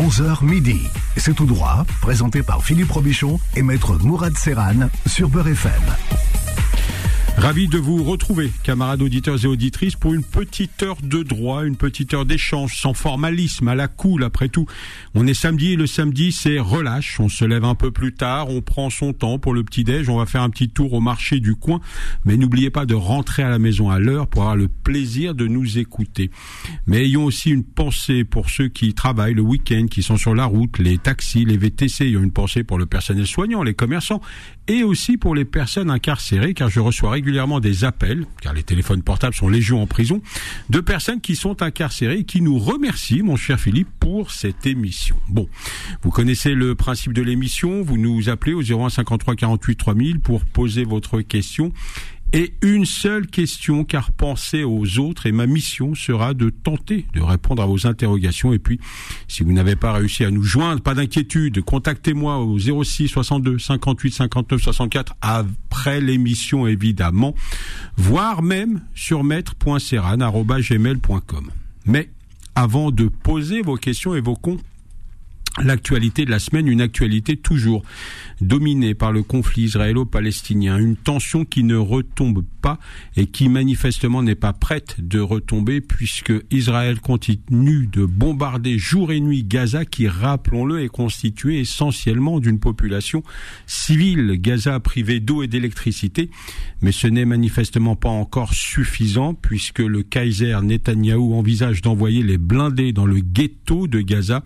11h midi. C'est tout droit, présenté par Philippe Robichon et maître Mourad Serran sur Beurre FM. Ravi de vous retrouver, camarades auditeurs et auditrices, pour une petite heure de droit, une petite heure d'échange, sans formalisme, à la cool après tout. On est samedi et le samedi c'est relâche, on se lève un peu plus tard, on prend son temps pour le petit-déj, on va faire un petit tour au marché du coin, mais n'oubliez pas de rentrer à la maison à l'heure pour avoir le plaisir de nous écouter. Mais ayons aussi une pensée pour ceux qui travaillent le week-end, qui sont sur la route, les taxis, les VTC, ayons une pensée pour le personnel soignant, les commerçants, et aussi pour les personnes incarcérées, car je reçois régulièrement des appels, car les téléphones portables sont légion en prison, de personnes qui sont incarcérées et qui nous remercient, mon cher Philippe, pour cette émission. Bon, vous connaissez le principe de l'émission, vous nous appelez au 01 53 48 3000 pour poser votre question et une seule question, car pensez aux autres, et ma mission sera de tenter de répondre à vos interrogations. Et puis, si vous n'avez pas réussi à nous joindre, pas d'inquiétude, contactez-moi au 06 62 58 59 64 après l'émission, évidemment, voire même sur maître.serran.gmail.com. Mais avant de poser vos questions et vos comptes, L'actualité de la semaine, une actualité toujours dominée par le conflit israélo-palestinien, une tension qui ne retombe pas et qui manifestement n'est pas prête de retomber puisque Israël continue de bombarder jour et nuit Gaza qui, rappelons-le, est constitué essentiellement d'une population civile. Gaza privé d'eau et d'électricité, mais ce n'est manifestement pas encore suffisant puisque le Kaiser Netanyahou envisage d'envoyer les blindés dans le ghetto de Gaza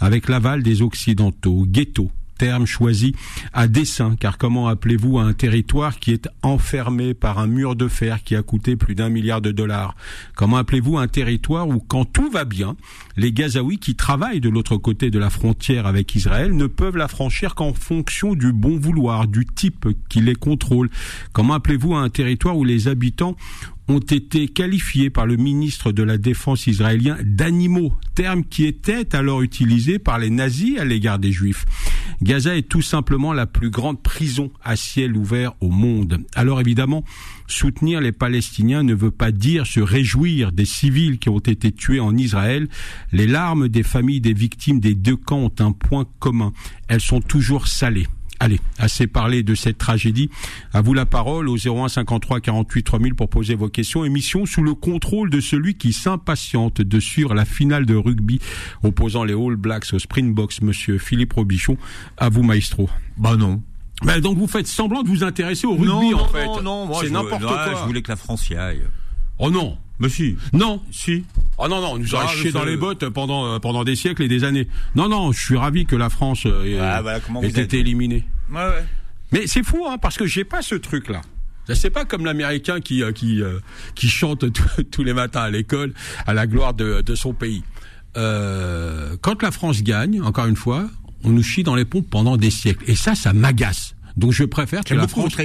avec l'aval des Occidentaux, ghetto, terme choisi à dessein, car comment appelez-vous un territoire qui est enfermé par un mur de fer qui a coûté plus d'un milliard de dollars? Comment appelez-vous un territoire où, quand tout va bien, les Gazaouis qui travaillent de l'autre côté de la frontière avec Israël ne peuvent la franchir qu'en fonction du bon vouloir, du type qui les contrôle? Comment appelez-vous un territoire où les habitants ont été qualifiés par le ministre de la Défense israélien d'animaux, terme qui était alors utilisé par les nazis à l'égard des juifs. Gaza est tout simplement la plus grande prison à ciel ouvert au monde. Alors évidemment, soutenir les Palestiniens ne veut pas dire se réjouir des civils qui ont été tués en Israël. Les larmes des familles des victimes des deux camps ont un point commun. Elles sont toujours salées. Allez, assez parlé de cette tragédie. À vous la parole au 01 53 48 3000 pour poser vos questions. Émission sous le contrôle de celui qui s'impatiente de suivre la finale de rugby opposant les All Blacks au Springboks, monsieur Philippe Robichon. À vous, maestro. Bah non. Bah donc vous faites semblant de vous intéresser au rugby en fait. Non, non, moi c'est n'importe quoi. Je voulais que la France y aille. Oh non. Mais si. Non. Si. Oh non, non, on nous aurait Ah, chié dans les bottes pendant, euh, pendant des siècles et des années. Non, non, je suis ravi que la France euh, ait, Ah, ait êtes. été éliminée. Ouais, ouais. Mais c'est fou, hein, parce que j'ai pas ce truc-là. C'est pas comme l'Américain qui euh, qui qui chante tous- les matins à l'école à la gloire de, de son pays. Euh, quand la France gagne, encore une fois, on nous chie dans les pompes pendant des siècles, et ça, ça m'agace. Donc je préfère que la France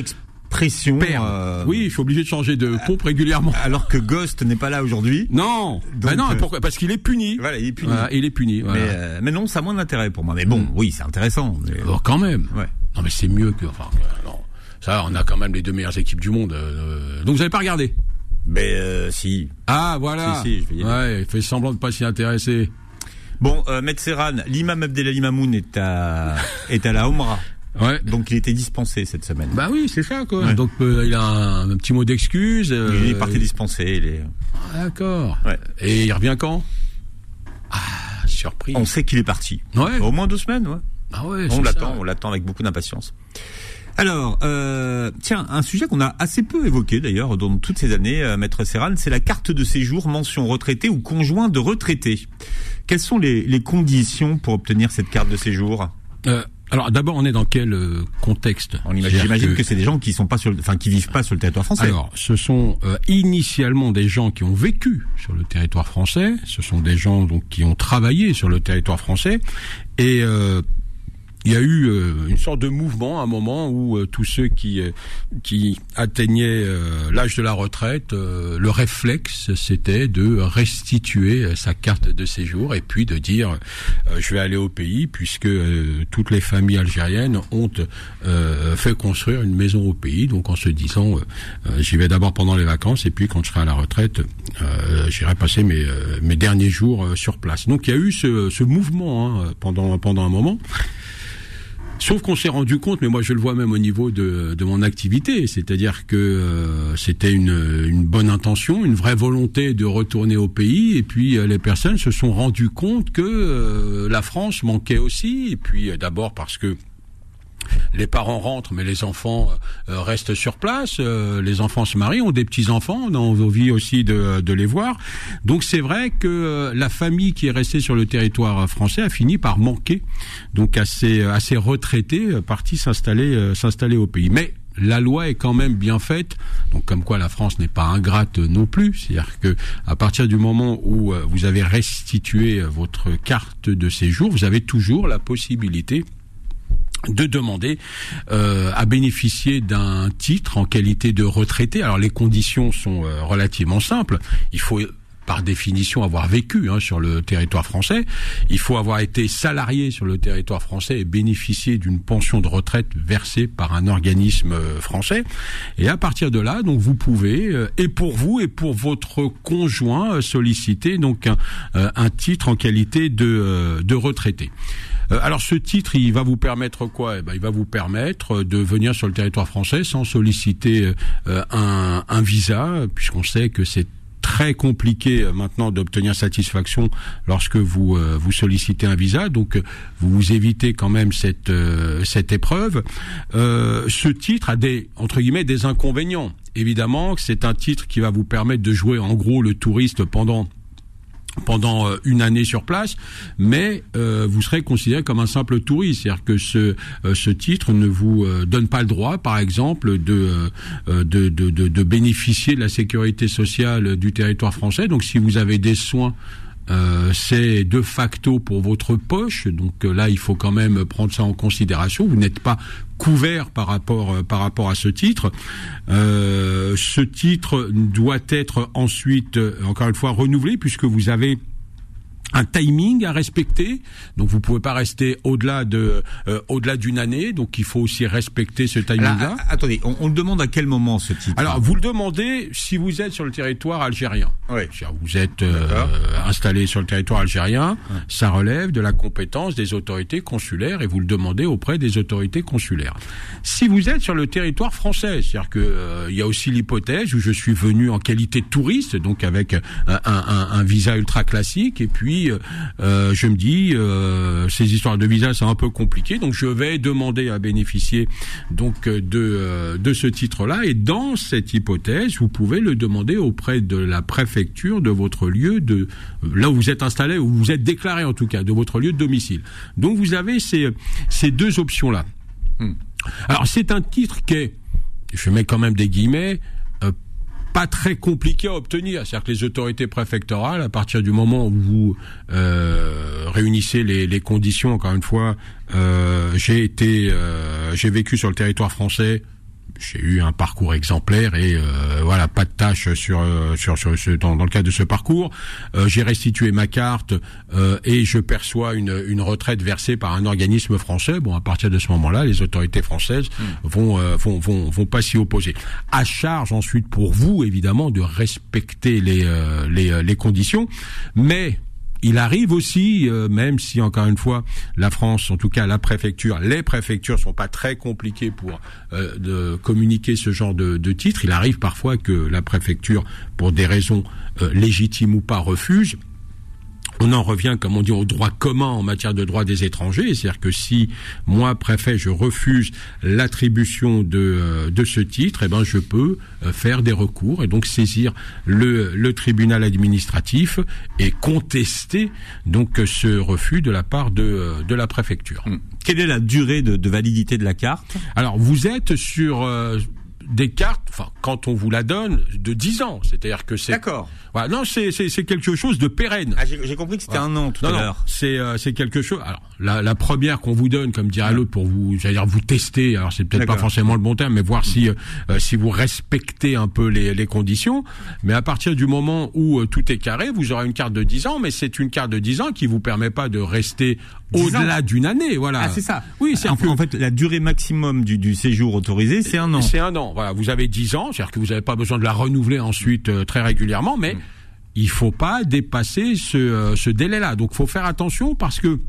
perde. euh, Oui, je suis obligé de changer de pompe régulièrement. Alors que Ghost n'est pas là aujourd'hui. Non, bah non, euh, pourquoi? Parce qu'il est puni. Voilà, il est puni. Voilà, il est puni. voilà. Mais, euh, mais non, ça a moins d'intérêt pour moi. Mais bon, oui, c'est intéressant. mais- Oh, quand même. Ouais. Non, mais c'est mieux que. Enfin, euh, non. Ça, on a quand même les deux meilleures équipes du monde. euh, donc vous avez pas regardé? Mais euh, si. Ah, voilà. Si, si, je vais y aller. ouais, il fait semblant de pas s'y intéresser. Bon, euh, l'imam Abdelali Mamoun est à, est à la Omra. Ouais. Donc il était dispensé cette semaine. Bah oui, c'est ça quoi. Ouais. Donc euh, il a un, un petit mot d'excuse. euh, il est parti dispensé. Il est... Ah, D'accord. Ouais. Et il revient quand? Ah, surprise. On sait qu'il est parti. Ouais. Au moins deux semaines, ouais. Ah ouais, On l'attend, on l'attend avec beaucoup d'impatience. Alors, euh, tiens, un sujet qu'on a assez peu évoqué d'ailleurs dans toutes ces années, euh, Maître Serran, c'est la carte de séjour mention retraité ou conjoint de retraité. Quelles sont les, les conditions pour obtenir cette carte de séjour? Euh, alors d'abord, on est dans quel euh, contexte? On imagine, C'est-à-dire j'imagine que, c'est des gens qui sont pas sur, le- enfin, qui vivent pas sur le territoire français. Alors, ce sont euh, initialement des gens qui ont vécu sur le territoire français, ce sont des gens donc qui ont travaillé sur le territoire français, et euh, il y a eu euh, une sorte de mouvement à un moment où euh, tous ceux qui euh, qui atteignaient l'âge de la retraite, le réflexe c'était de restituer sa carte de séjour et puis de dire je vais aller au pays puisque toutes les familles algériennes ont fait construire une maison au pays, donc en se disant j'y vais d'abord pendant les vacances et puis quand je serai à la retraite, j'irai passer mes mes derniers jours sur place. Donc il y a eu ce, ce mouvement hein, pendant pendant un moment. Sauf qu'on s'est rendu compte, mais moi je le vois même au niveau de, de mon activité, c'est-à-dire que euh, c'était une, une, bonne intention, une vraie volonté de retourner au pays, et puis euh, les personnes se sont rendues compte que euh, la France manquait aussi, et puis d'abord parce que les parents rentrent, mais les enfants euh, restent sur place. Euh, les enfants se marient, ont des petits enfants. On a envie aussi de, de les voir. Donc c'est vrai que euh, la famille qui est restée sur le territoire français a fini par manquer donc ces, à ces retraités partis s'installer s'installer au pays. Mais la loi est quand même bien faite, donc comme quoi la France n'est pas ingrate non plus. C'est-à-dire que à partir du moment où vous avez restitué votre carte de séjour, vous avez toujours la possibilité de demander euh, à bénéficier d'un titre en qualité de retraité. Alors les conditions sont euh, relativement simples. Il faut par définition avoir vécu hein, sur le territoire français. Il faut avoir été salarié sur le territoire français et bénéficier d'une pension de retraite versée par un organisme euh, français. Et à partir de là, donc vous pouvez et pour vous et pour votre conjoint solliciter donc un, un titre en qualité de, de retraité. Euh, alors ce titre, il va vous permettre quoi? Eh ben, Il va vous permettre de venir sur le territoire français sans solliciter euh, un, visa, puisqu'on sait que c'est très compliqué euh, maintenant d'obtenir satisfaction lorsque vous vous sollicitez un visa, donc vous vous évitez quand même cette cette épreuve. ce titre a des entre guillemets des inconvénients. Évidemment, c'est un titre qui va vous permettre de jouer en gros le touriste pendant pendant euh, une année sur place, mais euh, vous serez considéré comme un simple touriste, c'est-à-dire que ce euh, ce titre ne vous donne pas le droit, par exemple, de de, de, de de bénéficier de la sécurité sociale du territoire français. Donc, si vous avez des soins euh, c'est de facto pour votre poche, donc là il faut quand même prendre ça en considération. Vous n'êtes pas couvert par rapport euh, par rapport à ce titre. Euh, ce titre doit être ensuite encore une fois renouvelé puisque vous avez un timing à respecter. Donc vous pouvez pas rester au-delà de euh, au-delà d'une année. Donc il faut aussi respecter ce timing-là. Attendez, on, le demande à quel moment ce titre Alors vous le demandez si vous êtes sur le territoire algérien. Oui. Vous êtes euh, installé sur le territoire algérien. Ça relève de la compétence des autorités consulaires et vous le demandez auprès des autorités consulaires. Si vous êtes sur le territoire français, c'est-à-dire que euh, il y a aussi l'hypothèse où je suis venu en qualité de touriste, donc avec un, un, un visa ultra classique, et puis euh, je me dis, euh, ces histoires de visa, c'est un peu compliqué, donc je vais demander à bénéficier donc de euh, de ce titre-là. Et dans cette hypothèse, vous pouvez le demander auprès de la préfecture de votre lieu de là où vous êtes installé, où vous êtes déclaré en tout cas, de votre lieu de domicile. Donc vous avez ces ces deux options-là. Hmm. Alors c'est un titre qui est, je mets quand même des guillemets, pas très compliqué à obtenir. C'est-à-dire que les autorités préfectorales, à partir du moment où vous euh, réunissez les, conditions, encore une fois, euh, j'ai été, euh, j'ai vécu sur le territoire français j'ai eu un parcours exemplaire et euh, voilà pas de tâche sur euh, sur, sur ce, dans, dans, le cadre de ce parcours. Euh, j'ai restitué ma carte et je perçois une, une retraite versée par un organisme français. Bon, à partir de ce moment-là, les autorités françaises hmm. vont, vont vont vont pas s'y opposer. À charge ensuite pour vous évidemment de respecter les les, les conditions, mais il arrive aussi, euh, même si encore une fois la France, en tout cas la préfecture, les préfectures sont pas très compliquées pour euh, de communiquer ce genre de, de titres. Il arrive parfois que la préfecture, pour des raisons euh, légitimes ou pas, refuse on en revient, comme on dit, au droit commun en matière de droit des étrangers. C'est-à-dire que si moi, préfet, je refuse l'attribution de, euh, de ce titre, eh ben, je peux euh, faire des recours et donc saisir le, le tribunal administratif et contester donc ce refus de la part de, euh, de la préfecture. Hum. Quelle est la durée de, de validité de la carte? Alors, vous êtes sur cartes, enfin, quand on vous la donne, de 10 ans. C'est-à-dire que c'est. D'accord. Voilà. Non, c'est, quelque chose de pérenne. Ah, j'ai, compris que c'était un an tout à l'heure. C'est, euh, c'est quelque chose. Alors, la, la première qu'on vous donne, comme dirait l'autre, pour vous, j'allais dire vous tester. Alors c'est peut-être pas forcément le bon terme, mais voir si euh, si vous respectez un peu les, les conditions. Mais à partir du moment où euh, tout est carré, vous aurez une carte de 10 ans, mais c'est une carte de 10 ans qui vous permet pas de rester au-delà d'une année. Voilà. Ah, c'est ça. Oui, c'est en, en, fait la durée maximum du, du séjour autorisé, c'est un an. C'est un an. Voilà, vous avez 10 ans, c'est-à-dire que vous n'avez pas besoin de la renouveler ensuite euh, très régulièrement, mais mm. il faut pas dépasser ce, ce délai-là. Donc, faut faire attention parce que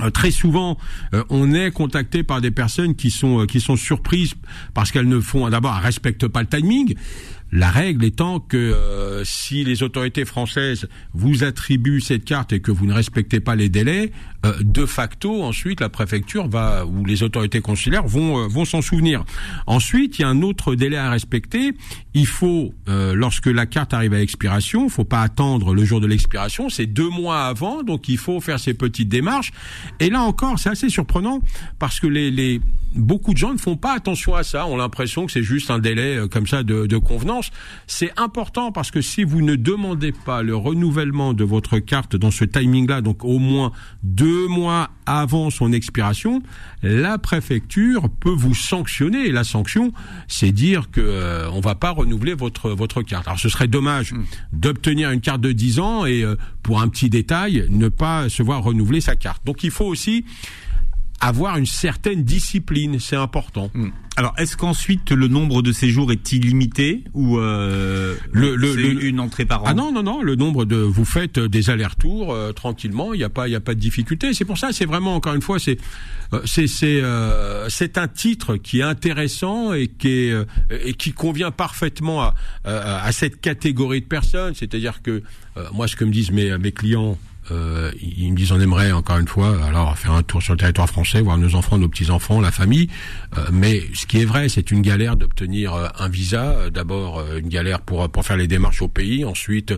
euh, très souvent, euh, on est contacté par des personnes qui sont euh, qui sont surprises parce qu'elles ne font d'abord elles respectent pas le timing la règle étant que euh, si les autorités françaises vous attribuent cette carte et que vous ne respectez pas les délais, euh, de facto, ensuite, la préfecture va ou les autorités consulaires vont euh, vont s'en souvenir. Ensuite, il y a un autre délai à respecter. Il faut, lorsque la carte arrive à l'expiration, faut pas attendre le jour de l'expiration, c'est deux mois avant, donc il faut faire ces petites démarches. Et là encore, c'est assez surprenant parce que les, les beaucoup de gens ne font pas attention à ça. ont l'impression que c'est juste un délai comme ça de, de convenance c'est important parce que si vous ne demandez pas le renouvellement de votre carte dans ce timing-là, donc au moins deux mois avant son expiration, la préfecture peut vous sanctionner. Et la sanction, c'est dire que euh, on va pas renouveler votre votre carte. Alors ce serait dommage hmm. d'obtenir une carte de 10 ans et euh, pour un petit détail, ne pas se voir renouveler sa carte. Donc il faut aussi avoir une certaine discipline, c'est important. Hmm. Alors, est-ce qu'ensuite le nombre de séjours est illimité ou euh, le, le, une entrée par an Ah non non non, le nombre de vous faites des allers-retours euh, tranquillement, il n'y a pas il y a pas de difficulté. C'est pour ça, c'est vraiment encore une fois, c'est euh, c'est c'est euh, c'est un titre qui est intéressant et qui est et qui convient parfaitement à, à, à cette catégorie de personnes. C'est-à-dire que moi, ce que me disent mes mes clients euh, ils me disent on aimerait encore une fois alors faire un tour sur le territoire français, voir nos enfants, nos petits enfants, la famille. Euh, mais ce qui est vrai, c'est une galère d'obtenir euh, un visa. D'abord une galère pour pour faire les démarches au pays. Ensuite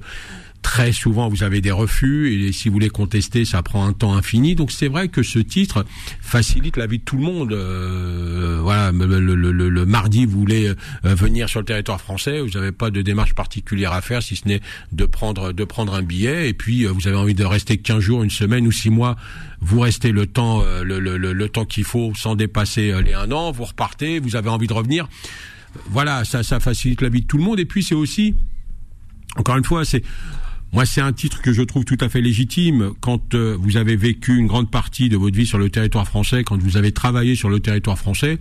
Très souvent, vous avez des refus et si vous voulez contester, ça prend un temps infini. Donc c'est vrai que ce titre facilite la vie de tout le monde. Euh, voilà, le, mardi, vous voulez euh, venir sur le territoire français, vous n'avez pas de démarche particulière à faire, si ce n'est de prendre de prendre un billet. Et puis euh, vous avez envie de rester 15 jours, une semaine ou six mois, vous restez le temps le temps qu'il faut sans dépasser les un an. Vous repartez, vous avez envie de revenir. Voilà, ça ça facilite la vie de tout le monde. Et puis c'est aussi encore une fois, c'est moi, c'est un titre que je trouve tout à fait légitime. Quand euh, vous avez vécu une grande partie de votre vie sur le territoire français, quand vous avez travaillé sur le territoire français,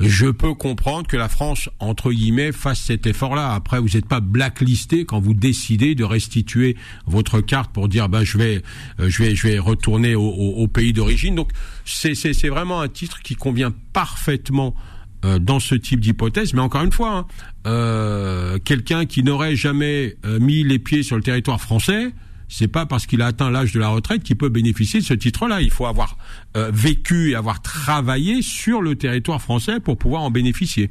je peux comprendre que la France, entre guillemets, fasse cet effort-là. Après, vous n'êtes pas blacklisté quand vous décidez de restituer votre carte pour dire, bah, je vais, euh, je vais, je vais retourner au, au pays d'origine. Donc, c'est vraiment un titre qui convient parfaitement euh, dans ce type d'hypothèse. Mais encore une fois, hein, euh, quelqu'un qui n'aurait jamais euh, mis les pieds sur le territoire français, c'est pas parce qu'il a atteint l'âge de la retraite qu'il peut bénéficier de ce titre-là. Il faut avoir vécu et avoir travaillé sur le territoire français pour pouvoir en bénéficier.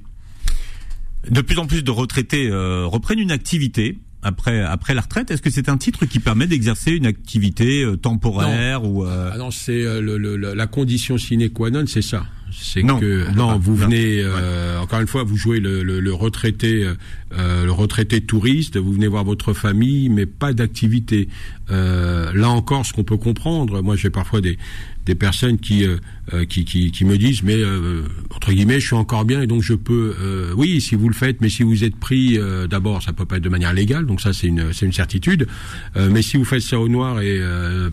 De plus en plus de retraités reprennent une activité après après la retraite. Est-ce que c'est un titre qui permet d'exercer une activité temporaire ou Ah non, c'est la condition sine qua non, c'est ça c'est que non, vous venez euh, encore une fois, vous jouez le, le, le retraité, euh, le retraité touriste, vous venez voir votre famille, mais pas d'activité. Euh, là encore, ce qu'on peut comprendre, moi j'ai parfois des des personnes qui, euh, euh, qui, qui, qui me disent mais entre guillemets je suis encore bien et donc je peux oui si vous le faites mais si vous êtes pris d'abord ça peut pas être de manière légale donc ça c'est une c'est une certitude mais si vous faites ça au noir et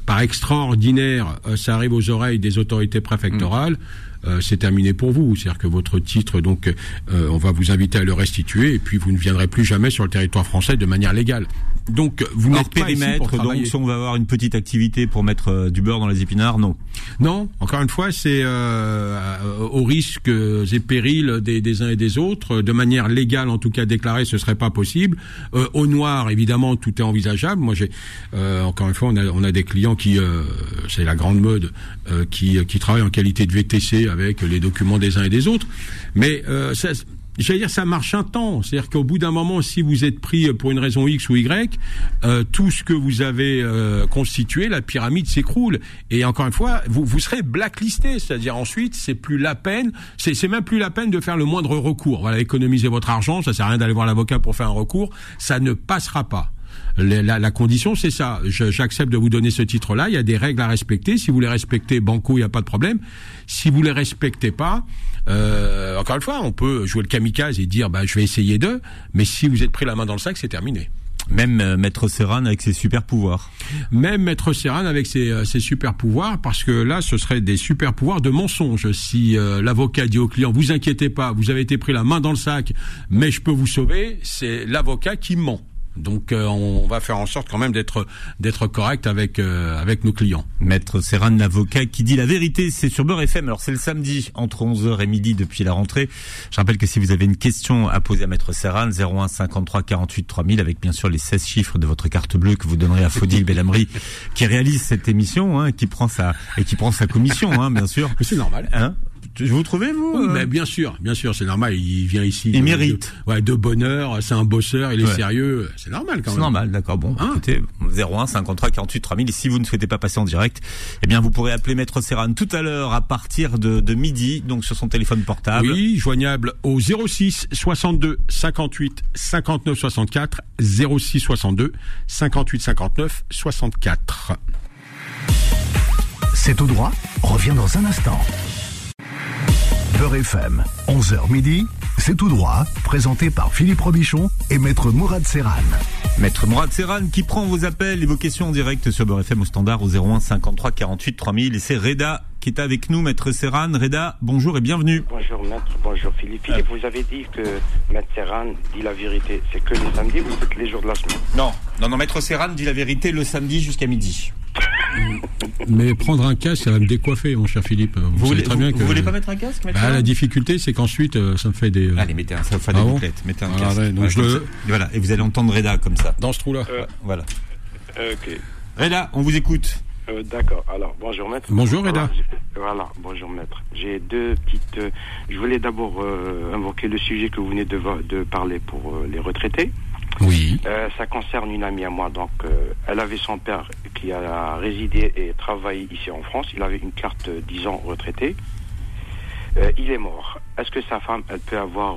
par extraordinaire ça arrive aux oreilles des autorités préfectorales mmh. Euh, c'est terminé pour vous. C'est-à-dire que votre titre, donc, euh, on va vous inviter à le restituer et puis vous ne viendrez plus jamais sur le territoire français de manière légale. Donc, vous n'êtes pas périmètre, donc si on va avoir une petite activité pour mettre euh, du beurre dans les épinards, non. Non, encore une fois, c'est euh, aux risques et périls des, des, uns et des autres. De manière légale, en tout cas déclarée, ce serait pas possible. Euh, au noir, évidemment, tout est envisageable. Moi, j'ai encore une fois, on a, on a des clients qui, c'est la grande mode, qui, qui travaillent en qualité de VTC avec les documents des uns et des autres. Mais ça, j'allais dire, ça marche un temps. C'est-à-dire qu'au bout d'un moment, si vous êtes pris pour une raison X ou Y, euh, tout ce que vous avez euh, constitué, la pyramide s'écroule. Et encore une fois, vous, vous serez blacklisté. C'est-à-dire ensuite, c'est plus la peine, c'est même plus la peine de faire le moindre recours. Voilà, économiser votre argent, ça sert à rien d'aller voir l'avocat pour faire un recours, ça ne passera pas. La, la, condition, c'est ça. J'accepte de vous donner ce titre-là. Il y a des règles à respecter. Si vous les respectez, banco, il n'y a pas de problème. Si vous les respectez pas, euh, encore une fois, on peut jouer le kamikaze et dire, bah, je vais essayer d'eux. Mais si vous êtes pris la main dans le sac, c'est terminé. Même euh, Maître Serran avec ses super pouvoirs. Même Maître Serran avec ses, euh, ses, super pouvoirs, parce que là, ce serait des super pouvoirs de mensonge. Si euh, l'avocat dit au client, vous inquiétez pas, vous avez été pris la main dans le sac, mais je peux vous sauver, c'est l'avocat qui ment. Donc euh, on va faire en sorte quand même d'être d'être correct avec euh, avec nos clients. Maître Serran, l'avocat qui dit la vérité, c'est sur Beurre FM. Alors c'est le samedi entre 11h et midi depuis la rentrée. Je rappelle que si vous avez une question à poser à Maître Serran, 01 53 48 3000 avec bien sûr les 16 chiffres de votre carte bleue que vous donnerez à Faudil Bellamri qui réalise cette émission hein, qui prend sa et qui prend sa commission hein, bien sûr. C'est normal. Hein vous trouvez vous oui, euh mais bien sûr, bien sûr, c'est normal. Il vient ici. Il mérite. De, ouais, de bonheur. C'est un bosseur. Il est sérieux. C'est normal quand même. C'est normal, d'accord. Bon, hein écoutez, 01 53 48 3000. Et si vous ne souhaitez pas passer en direct, eh bien, vous pourrez appeler Maître Serran tout à l'heure à partir de, de, midi, donc sur son téléphone portable. Oui, joignable au 06 62 58 59 64 06 62 58 59 64. C'est tout droit. Revient dans un instant. Beurre FM, 11h midi, c'est tout droit, présenté par Philippe Robichon et Maître Mourad Serran. Maître Mourad Serran qui prend vos appels et vos questions en direct sur Beurre FM au standard au 01 53 48 3000 et c'est Reda qui est avec nous, Maître Serran. Reda, bonjour et bienvenue. Bonjour Maître, bonjour Philippe. Philippe, vous avez dit que Maître Serran dit la vérité. C'est que les samedis ou c'est les jours de la semaine? Non, non, non, Maître Serran dit la vérité le samedi jusqu'à midi. Mais prendre un casque, ça va me décoiffer, mon cher Philippe. Vous, vous voulez, très bien vous, que. Vous voulez pas mettre un casque bah, La difficulté, c'est qu'ensuite, euh, ça me fait des. Euh... Allez, mettez un, ça fait ah des bon bouclettes. Mettez un voilà, casque. Ouais, donc voilà, je le... voilà, et vous allez entendre Reda comme ça. Dans ce trou-là. Euh, voilà. Ok. Reda, on vous écoute. Euh, D'accord. Alors, bonjour maître. Bonjour Reda. Voilà, voilà, bonjour maître. J'ai deux petites. Euh, je voulais d'abord euh, invoquer le sujet que vous venez de, de parler pour euh, les retraités. Oui. Euh, ça concerne une amie à moi. Donc, euh, elle avait son père qui a résidé et travaillé ici en France. Il avait une carte 10 ans retraité. Euh, il est mort. Est-ce que sa femme, elle peut avoir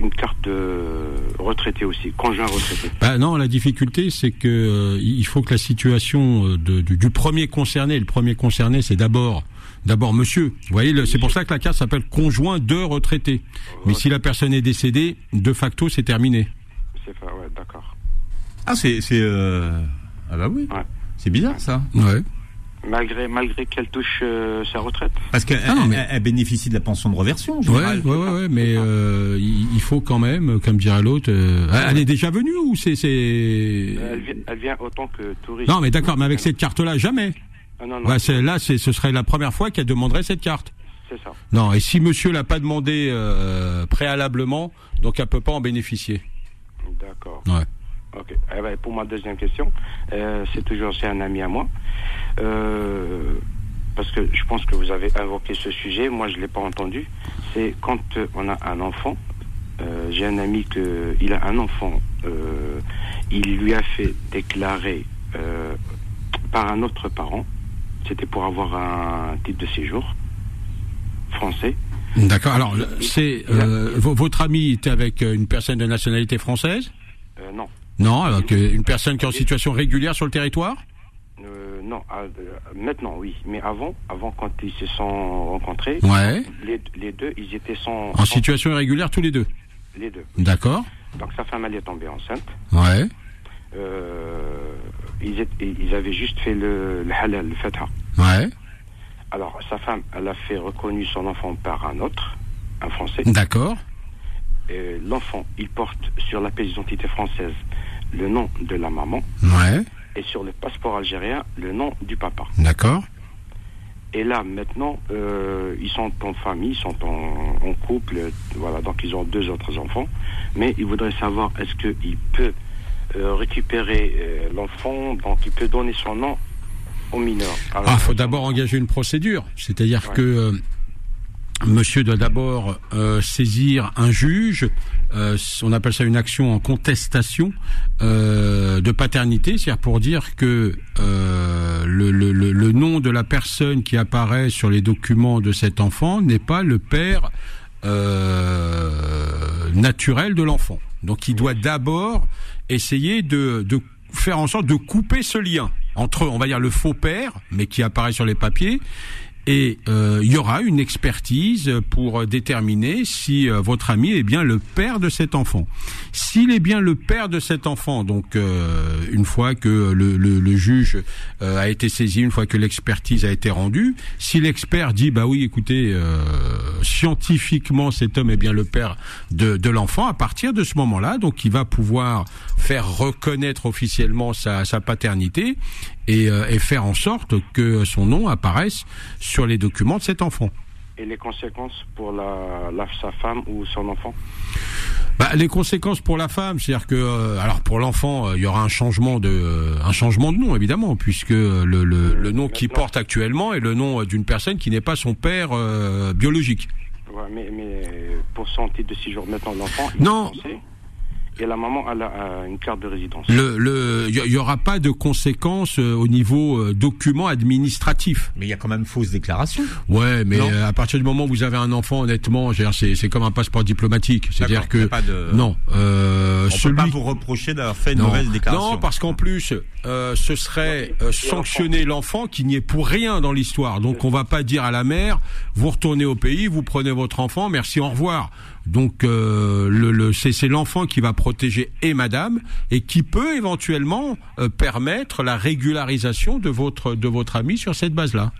une carte de retraité aussi, conjoint retraité? Bah Non, la difficulté, c'est que il faut que la situation de, du, du, premier concerné, le premier concerné, c'est d'abord d'abord monsieur. Vous voyez, c'est pour ça que la carte s'appelle conjoint de retraité. Mais si la personne est décédée, de facto, c'est terminé. C'est ça, ouais, d'accord. Ah, c'est c'est euh... ah bah oui. Ouais. C'est bizarre ça. Ouais. Malgré, malgré qu'elle touche euh, sa retraite Parce qu'elle Ah non, mais- elle, elle bénéficie de la pension de reversion. en Ouais, général. ouais, ouais, ouais, mais euh, il faut quand même, comme dirait l'autre, euh, elle est déjà venue ou c'est c'est elle, vient, elle vient autant que touriste. Non, mais d'accord, mais avec cette carte-là, jamais. Ah, non, non, là, c'est ce serait la première fois qu'elle demanderait cette carte. c'est ça. Non, et si Monsieur l'a pas demandé euh, préalablement, donc elle peut pas en bénéficier. D'accord. Ouais. Ok. Eh ben, pour ma deuxième question, euh, c'est toujours c'est un ami à moi. Euh, parce que je pense que vous avez invoqué ce sujet, moi je ne l'ai pas entendu. C'est quand euh, on a un enfant, j'ai un ami que il a un enfant, il lui a fait déclarer par un autre parent, c'était pour avoir un titre de séjour français. D'accord. Alors, c'est vo- votre ami était avec une personne de nationalité française? Euh, non. Non, avec euh, une personne qui est en situation régulière sur le territoire Euh, non, ah, euh, maintenant oui, mais avant, avant quand ils se sont rencontrés, Ouais. les, les deux, ils étaient sans, En situation irrégulière tous les deux. les deux. D'accord. Donc sa femme elle est tombée enceinte. Ouais. Euh, ils, étaient- ils avaient juste fait le, le halal, le fatha. Ouais. Alors sa femme, elle a fait reconnu son enfant par un autre, un français. D'accord. Et L'enfant, il porte sur la pièce d'identité française le nom de la maman Ouais. et sur le passeport algérien le nom du papa. D'accord. Et là, maintenant, euh, ils sont en famille, ils sont en, en couple, euh, voilà, donc ils ont deux autres enfants. Mais ils voudraient savoir est-ce qu'il peut euh, récupérer euh, l'enfant, donc il peut donner son nom au mineur. Alors, Ah, faut d'abord engager une procédure. C'est-à-dire Ouais. que euh, Monsieur doit d'abord euh, saisir un juge. euh, on appelle ça une action en contestation euh, de paternité, c'est-à-dire pour dire que euh, le, le- le- nom de la personne qui apparaît sur les documents de cet enfant n'est pas le père euh, naturel de l'enfant. Donc il doit d'abord essayer de, de faire en sorte de couper ce lien entre, on va dire, le faux père, mais qui apparaît sur les papiers, et euh, il y aura une expertise pour déterminer si euh, votre ami est bien le père de cet enfant. S'il est bien le père de cet enfant, donc euh, une fois que le, le, le juge a été saisi, une fois que l'expertise a été rendue, si l'expert dit bah oui, écoutez, scientifiquement cet homme est bien le père de, de l'enfant, à partir de ce moment-là, donc il va pouvoir faire reconnaître officiellement sa, sa paternité et, et, faire en sorte que son nom apparaisse sur les documents de cet enfant. Et les conséquences pour la, la sa femme ou son enfant? Bah, les conséquences pour la femme, c'est-à-dire que, euh, alors pour l'enfant, euh, il y aura un changement de, euh, un changement de nom évidemment, puisque le, le, le nom qu'il porte actuellement est le nom d'une personne qui n'est pas son père biologique. Ouais, mais, mais pour son titre de séjour maintenant, l'enfant. Non. Et la maman a, a une carte de résidence. Le, le, il y, aura pas de conséquences euh, au niveau euh, document administratif. Mais il y a quand même fausse déclaration. Ouais, mais euh, à partir du moment où vous avez un enfant, honnêtement, c'est, c'est comme un passeport diplomatique. C'est-à-dire que pas de... non, euh, on celui... peut pas vous reprocher d'avoir fait une non. mauvaise déclaration. Non, parce qu'en plus, euh, ce serait euh, sanctionner l'enfant qui n'y est pour rien dans l'histoire. Donc on va pas dire à la mère, vous retournez au pays, vous prenez votre enfant, merci, au revoir. Donc euh, le, le c'est l'enfant qui va protéger et madame et qui peut éventuellement euh, permettre la régularisation de votre de votre ami sur cette base-là.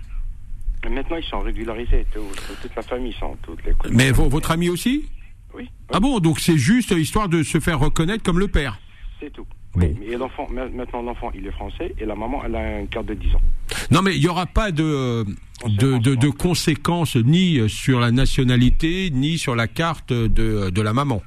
Maintenant ils sont régularisés, toute la famille sont toutes les. Mais votre ami aussi? Oui. Ah bon, donc c'est juste histoire de se faire reconnaître comme le père. C'est tout. Oui, mais l'enfant, maintenant l'enfant, il est français et la maman, elle a un quart de 10 ans. Non, mais il n'y aura pas de, de, de, de, conséquences ni sur la nationalité, ni sur la carte de, de la maman.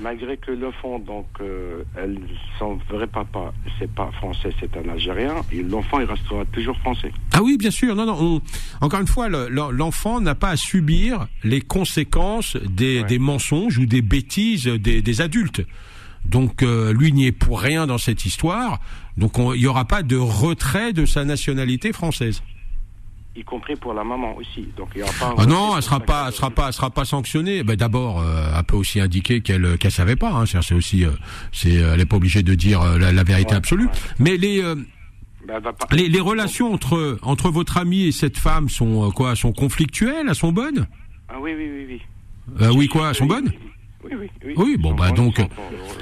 Malgré que l'enfant, donc, euh, elle, son vrai papa, c'est pas français, c'est un Algérien, et l'enfant, il restera toujours français. Ah oui, bien sûr. Non, non. On, encore une fois, l'enfant n'a pas à subir les conséquences des, ouais. des mensonges ou des bêtises des, des adultes. Donc euh, lui n'y est pour rien dans cette histoire. Donc il n'y aura pas de retrait de sa nationalité française. Y compris pour la maman aussi. Donc il y aura pas. Ah non, elle sera pas, elle sera pas, elle sera pas sanctionnée. Ben d'abord, euh, elle peut aussi indiquer qu'elle qu'elle savait pas. Hein. C'est aussi, euh, c'est, elle n'est pas obligée de dire la, la, vérité ouais, absolue. Ouais. Mais les ben, les, les, relations entre entre votre ami et cette femme sont quoi? Sont conflictuelles? Elles sont bonnes? Ah oui oui oui oui. Euh, oui quoi? Elles sont bonnes? Oui, oui, oui. oui bon bah donc,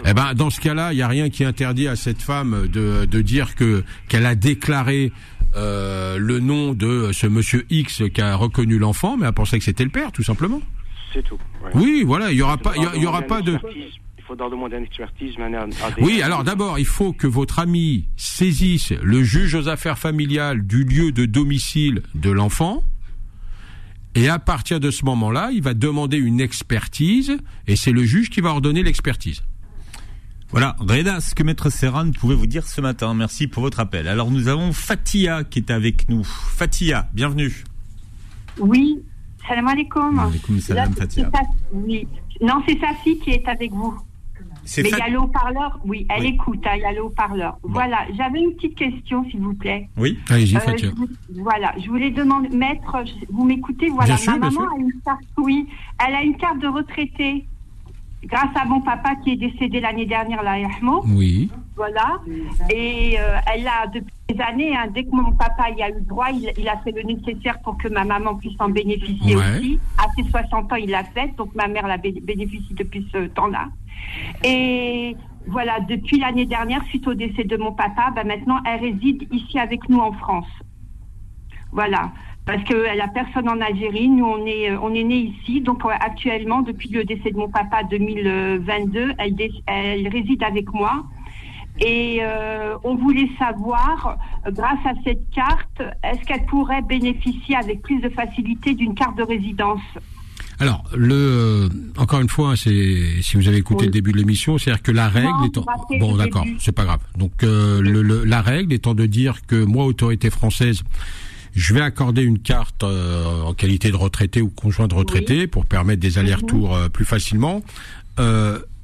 eh ben dans ce cas-là, il y a rien qui interdit à cette femme de, de dire que qu'elle a déclaré euh, le nom de ce monsieur X qui a reconnu l'enfant, mais elle pensait que c'était le père, tout simplement. C'est tout. Ouais. Oui, voilà, il y aura pas, il y, aura pas de. Il faudra demander une expertise. Oui, alors d'abord, il faut que votre ami saisisse le juge aux affaires familiales du lieu de domicile de l'enfant. Et à partir de ce moment-là, il va demander une expertise et c'est le juge qui va ordonner l'expertise. Voilà, Reda, ce que Maître Serran pouvait vous dire ce matin. Merci pour votre appel. Alors nous avons Fatia qui est avec nous. Fatia, bienvenue. Oui, salam alaikum. Alaikum salam, Fatia. Oui. Non, c'est Safi qui est avec vous. Mais il y a le haut-parleur, oui, elle oui. écoute, hein, il y a le haut-parleur. Bon. Voilà, j'avais une petite question, s'il vous plaît. Oui, allez-y, euh, Fatia. Je, voilà, je voulais demander, maître, vous m'écoutez? Voilà, bien ma sûr, maman a une carte, oui, elle a une carte de retraité grâce à mon papa qui est décédé l'année dernière, là, Yahmo. Oui. Voilà. Et euh, elle a, depuis des années, hein, dès que mon papa y a eu droit, il, il, a fait le nécessaire pour que ma maman puisse en bénéficier ouais. aussi. À ses 60 ans, il l'a fait, donc ma mère la bénéficie depuis ce temps-là. Et voilà, depuis l'année dernière, suite au décès de mon papa, ben maintenant, elle réside ici avec nous en France. Voilà. Parce qu'elle a personne en Algérie. Nous, on est, on est né ici. Donc, actuellement, depuis le décès de mon papa 2022, elle, elle réside avec moi. Et euh, on voulait savoir, grâce à cette carte, est-ce qu'elle pourrait bénéficier avec plus de facilité d'une carte de résidence? Alors, le, encore une fois, c'est si vous avez écouté oui. le début de l'émission, c'est-à-dire que la règle non, étant bon, d'accord, c'est pas grave. Donc, euh, le, le, la règle étant de dire que moi, autorité française, je vais accorder une carte euh, en qualité de retraité ou conjoint de retraité oui. pour permettre des allers-retours euh, plus facilement.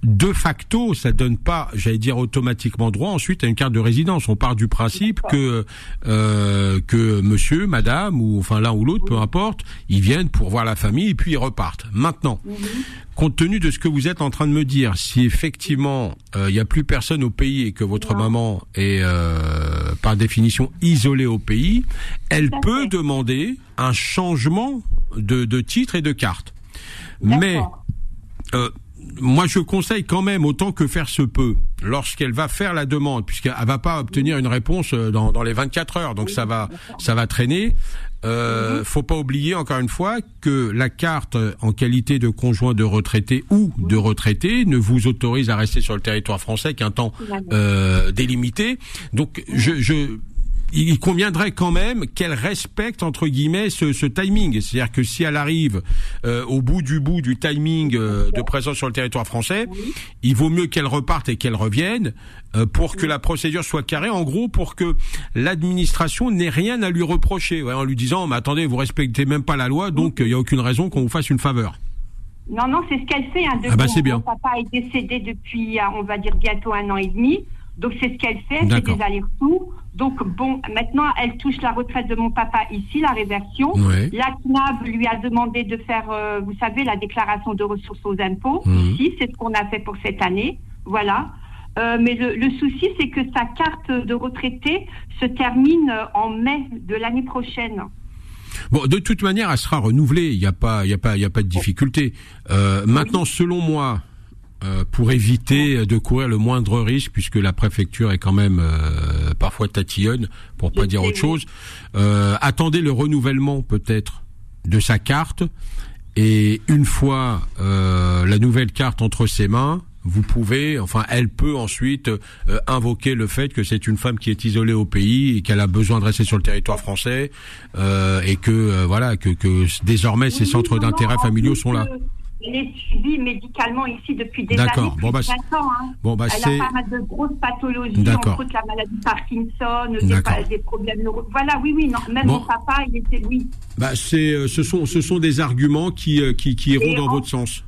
De facto, ça donne pas, j'allais dire automatiquement droit ensuite à une carte de résidence. On part du principe que euh, que monsieur, madame ou enfin l'un ou l'autre, peu importe, ils viennent pour voir la famille et puis ils repartent. Maintenant, Mhm. compte tenu de ce que vous êtes en train de me dire, si effectivement euh, il n'y a plus personne au pays et que votre Non. maman est euh, par définition isolée au pays, elle peut fait. demander un changement de, de titre et de carte. Mais euh, moi, je conseille quand même autant que faire se peut, lorsqu'elle va faire la demande, puisqu'elle va pas obtenir une réponse euh, dans, dans les 24 heures, donc ça va ça va traîner. Euh, Mhm. Faut pas oublier encore une fois que la carte euh, en qualité de conjoint de retraité ou de retraité ne vous autorise à rester sur le territoire français qu'un temps euh, délimité. Donc je, je il conviendrait quand même qu'elle respecte entre guillemets ce, ce timing. C'est-à-dire que si elle arrive euh, au bout du bout du timing euh, de présence sur le territoire français, il vaut mieux qu'elle reparte et qu'elle revienne euh, pour que la procédure soit carrée. En gros, pour que l'administration n'ait rien à lui reprocher, ouais, en lui disant "Mais attendez, vous respectez même pas la loi, donc il y a aucune raison qu'on vous fasse une faveur." Non, non, c'est ce qu'elle fait. Hein, Ah bah, c'est bien. Mon papa est décédé depuis, euh, on va dire, bientôt un an et demi. Donc, c'est ce qu'elle fait. D'accord. des allers-retours. Donc, bon, maintenant, elle touche la retraite de mon papa ici, la réversion. Ouais. La CNAB lui a demandé de faire, euh, vous savez, la déclaration de ressources aux impôts. Mhm. Ici, c'est ce qu'on a fait pour cette année. Voilà. Euh, mais le, le souci, c'est que sa carte de retraité se termine euh, en mai de l'année prochaine. Bon, de toute manière, elle sera renouvelée. Il n'y a pas, il y a pas, il y a pas de difficulté. Euh, maintenant, selon moi, pour éviter de courir le moindre risque, puisque la préfecture est quand même euh, parfois tatillonne, pour pas dire autre oui. chose, euh, attendez le renouvellement peut-être de sa carte. Et une fois euh, la nouvelle carte entre ses mains, vous pouvez, enfin, elle peut ensuite euh, invoquer le fait que c'est une femme qui est isolée au pays et qu'elle a besoin de rester sur le territoire français euh, et que euh, voilà que, que désormais ces Oui, centres non, d'intérêt familiaux sont là. Elle est suivie médicalement ici depuis des D'accord. années. Bon, bah, plus de 20 ans, hein. Bon bah Elle a pas mal de grosses pathologies, D'accord. entre autres la maladie Parkinson, des, D'accord. pa- des problèmes neuro... Voilà, oui, oui, non. Même Bon. mon papa, il était, oui. bah c'est euh, ce sont ce sont des arguments qui euh, qui, qui iront Et dans en- votre sens.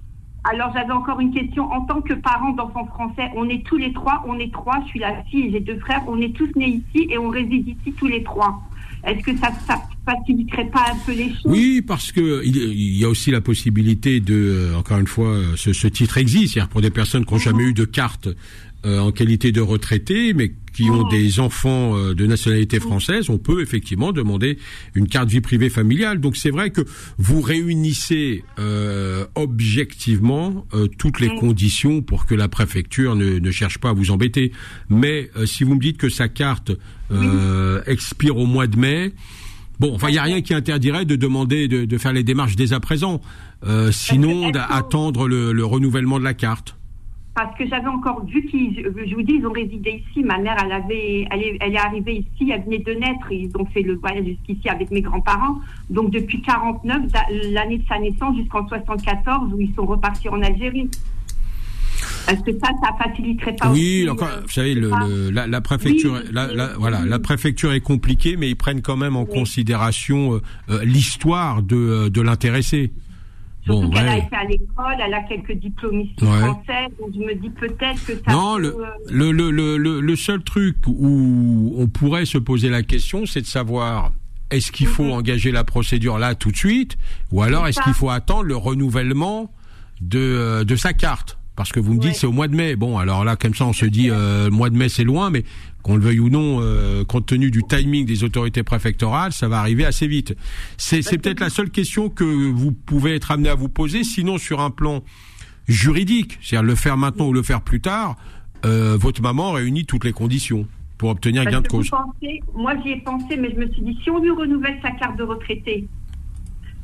Alors, j'avais encore une question. En tant que parents d'enfants français, on est tous les trois, on est trois, je suis la fille j'ai deux frères, on est tous nés ici et on réside ici tous les trois. Est-ce que ça, ça faciliterait pas un peu les choses? Oui, parce que il y a aussi la possibilité de, euh, encore une fois, euh, ce, ce titre existe, c'est-à-dire pour des personnes qui n'ont jamais eu de carte euh, en qualité de retraité, mais qui ont Mhm. des enfants euh, de nationalité française, on peut effectivement demander une carte vie privée familiale. Donc c'est vrai que vous réunissez euh, objectivement euh, toutes les conditions pour que la préfecture ne, ne cherche pas à vous embêter. Mais euh, si vous me dites que sa carte euh, expire au mois de mai, Bon, enfin, il n'y a rien qui interdirait de demander de, de faire les démarches dès à présent. Euh, sinon, d'attendre le, le renouvellement de la carte. Parce que j'avais encore vu qu'ils, je vous dis, ils ont résidé ici. Ma mère, elle avait, elle est, elle est arrivée ici, elle venait de naître. Ils ont fait le voyage jusqu'ici avec mes grands-parents. Donc depuis 49, da- l'année de sa naissance jusqu'en 74, où ils sont repartis en Algérie. Est-ce que ça, ça faciliterait pas oui, aussi, encore, euh, vous savez, le, le- la, la préfecture, Oui, la, la- oui. voilà, la préfecture est compliquée, mais ils prennent quand même en Oui. considération euh, euh, l'histoire de, de l'intéressé. Surtout Bon, qu'elle a été à l'école, elle a quelques diplômes ici Ouais. français, donc je me dis peut-être que ça Non, peut, le, euh, le, le, le, le- seul truc où on pourrait se poser la question, c'est de savoir est-ce qu'il faut Mhm. engager la procédure là tout de suite, ou alors est-ce qu'il faut attendre le renouvellement de, euh, de sa carte? Parce que vous me dites Ouais. c'est au mois de mai. Bon, alors là, comme ça, on se dit euh, le mois de mai c'est loin, mais qu'on le veuille ou non, euh, compte tenu du timing des autorités préfectorales, ça va arriver assez vite. C'est c'est peut-être la seule question que vous pouvez être amené à vous poser. Sinon, sur un plan juridique, c'est-à-dire le faire maintenant ou le faire plus tard, euh, votre maman réunit toutes les conditions pour obtenir Parce gain de cause. pensez, moi j'y ai pensé, mais je me suis dit, si on lui renouvelle sa carte de retraité,